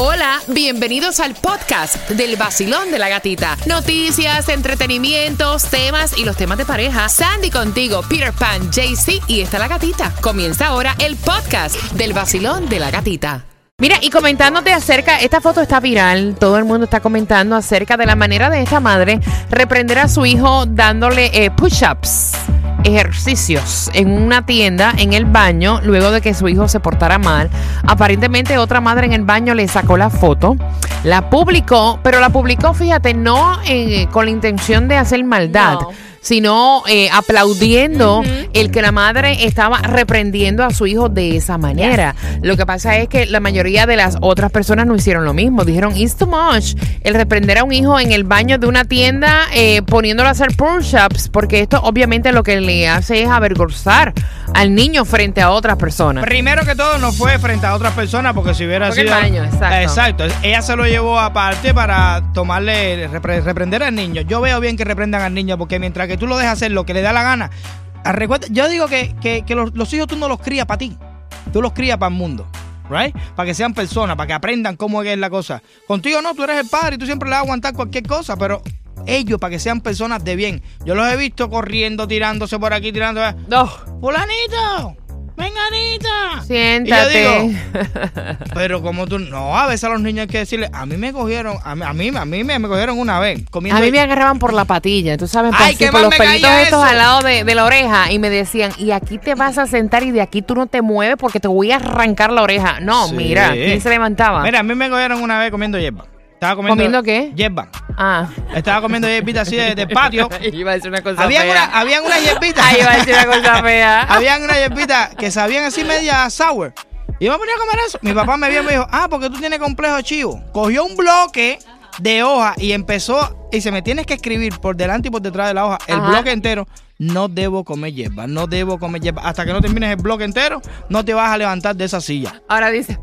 Hola, bienvenidos al podcast del vacilón de la gatita. Noticias, entretenimientos, temas y los temas de pareja. Sandy contigo, Peter Pan, JC y está la gatita. Comienza ahora el podcast del vacilón de la gatita. Mira, y comentándote acerca, esta foto está viral, todo el mundo está comentando acerca de la manera de esta madre reprender a su hijo dándole eh, push-ups, ejercicios en una tienda, en el baño, luego de que su hijo se portara mal. Aparentemente otra madre en el baño le sacó la foto, la publicó, pero la publicó, fíjate, no eh, con la intención de hacer maldad. Sino eh, aplaudiendo el que la madre estaba reprendiendo a su hijo de esa manera. Lo que pasa es que la mayoría de las otras personas no hicieron lo mismo. Dijeron, it's too much. El reprender a un hijo en el baño de una tienda eh, poniéndolo a hacer push-ups, porque esto obviamente lo que le hace es avergonzar al niño frente a otras personas. Primero que todo, no fue frente a otras personas, porque si hubiera Porque el sido. baño, exacto. Exacto. Ella se lo llevó aparte para tomarle, repre- reprender al niño. Yo veo bien que reprendan al niño, porque mientras que tú lo dejas hacer lo que le da la gana. ah, recuerda- yo digo que, que- que los, los hijos tú no los crías para ti, tú los crías para el mundo. Right? Para que sean personas, para que aprendan cómo es la cosa. Contigo no, tú eres el padre y tú siempre le vas a aguantar cualquier cosa, pero ellos para que sean personas de bien. Yo los he visto corriendo, tirándose por aquí, tirando. No, ¡Fulanito! ¡Venganita! siéntate. Y yo digo, pero como tú, no, a veces a los niños hay que decirle, a mí me cogieron, a mí, a mí, a mí me, me cogieron una vez. Comiendo A mí me agarraban por la patilla, tú sabes, por, Ay, así, mal los pelitos estos al lado de, de la oreja y me decían, y aquí te vas a sentar y de aquí tú no te mueves porque te voy a arrancar la oreja. No, Sí. mira, ¿quién se levantaba? Mira, a mí me cogieron una vez comiendo hierba. Estaba comiendo. ¿Comiendo qué? Hierba. Ah. Estaba comiendo hierbita así de, de patio. Iba a decir una cosa Habían fea. una, habían una hierbita. Ay, iba a decir una cosa fea. habían una hierbita que sabían así media sour. Y me ponía a comer eso. Mi papá me vio y me dijo, ah, porque tú tienes complejo chivo. Cogió un bloque de hoja y empezó, y dice, me tienes que escribir por delante y por detrás de la hoja, el Ajá. bloque entero. No debo comer hierba, no debo comer hierba. Hasta que no termines el bloque entero, no te vas a levantar de esa silla. Ahora dice.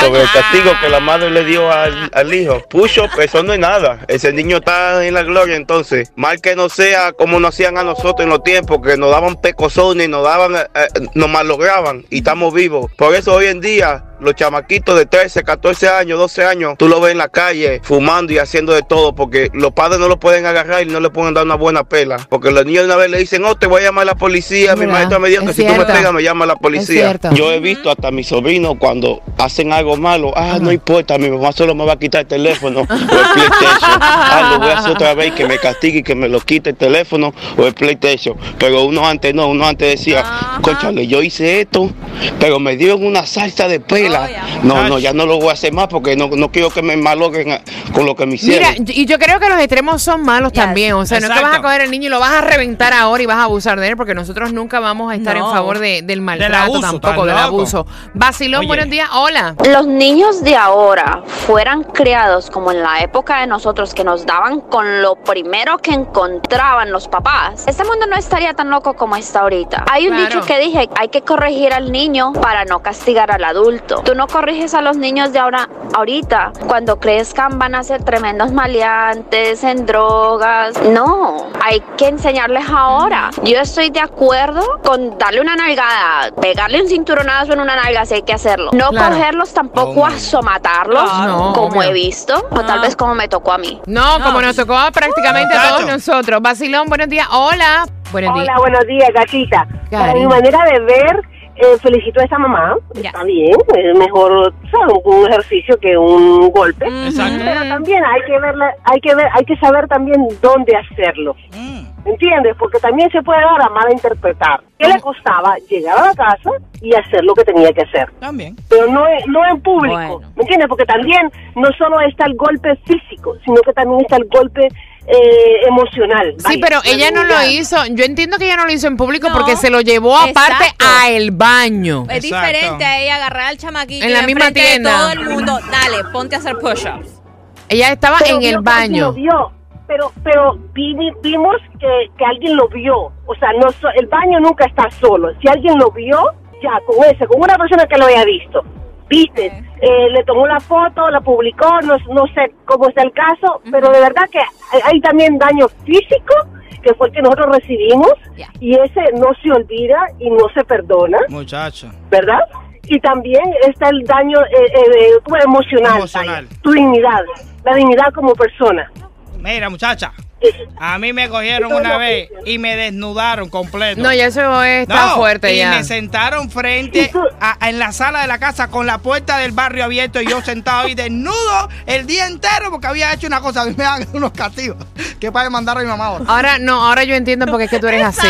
Sobre el castigo que la madre le dio al, al hijo. Pucho, eso no es nada. Ese niño está en la gloria entonces. Mal que no sea como nos hacían a nosotros en los tiempos, que nos daban pecosones, nos daban, eh, eh, nos malograban y estamos vivos. Por eso hoy en día los chamaquitos de 13, 14 años, 12 años, tú los ves en la calle fumando y haciendo de todo porque los padres no lo pueden agarrar y no le pueden dar una buena pela. Porque los niños de una vez le dicen, oh, te voy a llamar a la policía. Mi maestra me dijo que si tú me pegas me llama a la policía. Yo he visto hasta a mis sobrinos cuando hacen algo malo, ah, no importa, mi mamá solo me va a quitar el teléfono o el PlayStation. Ah, lo voy a hacer otra vez que me castigue y que me lo quite el teléfono o el PlayStation. Pero uno antes no, uno antes decía, conchale, yo hice esto, pero me dieron una salsa de pela. Oh. No, no, ya no lo voy a hacer más porque no, no quiero que me malogren a- con lo que me hicieron. Mira, y yo creo que los extremos son malos Yes. también. O sea, no es que vas a coger al niño y lo vas a reventar ahora y vas a abusar de él, porque nosotros nunca vamos a estar en No. favor de- del maltrato abuso, tampoco, del abuso. Basilón, buenos días. Hola. los niños de ahora fueran criados como en la época de nosotros que nos daban con lo primero que encontraban los papás, este mundo no estaría tan loco como está ahorita. Hay un Claro. dicho que dije, hay que corregir al niño para no castigar al adulto. Tú no corriges a los niños de ahora ahorita, cuando crezcan van a ser tremendos maleantes en drogas. No, hay que enseñarles ahora. Yo estoy de acuerdo con darle una nalgada, pegarle un cinturonazo en una nalga si hay que hacerlo. No Claro. cogerlos tampoco a somatarlos, No, como obvio. he visto, o tal vez como me tocó a mí. No, No, como nos tocó a prácticamente a todos nosotros. Basilón, buenos días. Hola. Buenos Hola, días. buenos días, gatita. Para mi manera de ver, eh, felicito a esa mamá. Ya. Está bien, es mejor ¿sabes? un ejercicio que un golpe. Exacto. Pero también hay que verle, hay que ver, hay que saber también dónde hacerlo. Mm. ¿Entiendes? Porque también se puede dar a mala interpretar. ¿Qué le costaba llegar a la casa y hacer lo que tenía que hacer? También. Pero no, en- no en público. Bueno. ¿Me entiendes? Porque también no solo está el golpe físico, sino que también está el golpe eh, emocional. Sí, pero la ella no lo hizo. Yo entiendo que ella no lo hizo en público No, porque se lo llevó aparte exacto. a el baño. Es Exacto. diferente a ella agarrar al chamaquito En la misma de tienda. todo el mundo. Dale, ponte a hacer push-ups. Ella estaba Pero en vio el baño. lo vio. Pero, pero vi- vimos que, que alguien lo vio. O sea, no el baño nunca está solo. Si alguien lo vio, ya, con ese, con una persona que lo haya visto. Viste, eh, le tomó la foto, la publicó, no, no sé cómo está el caso, pero de verdad que hay, hay también daño físico, que fue el que nosotros recibimos, Ya. y ese no se olvida y no se perdona. Muchacho. ¿verdad? y también está el daño eh, eh, emocional, Emocional. vaya, tu dignidad, la dignidad como persona. Mira, muchacha, a mí me cogieron una vez y me desnudaron completo. No, ya eso está No, fuerte y ya. me sentaron frente ¿Y a- en la sala de la casa con la puerta del barrio abierto y yo sentado ahí desnudo el día entero porque había hecho una cosa. A mí me dan unos castigos que para mandar a mi mamá ahora. Ahora no, ahora yo entiendo por qué es que tú eres así.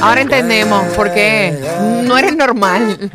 Ahora entendemos por qué no eres normal.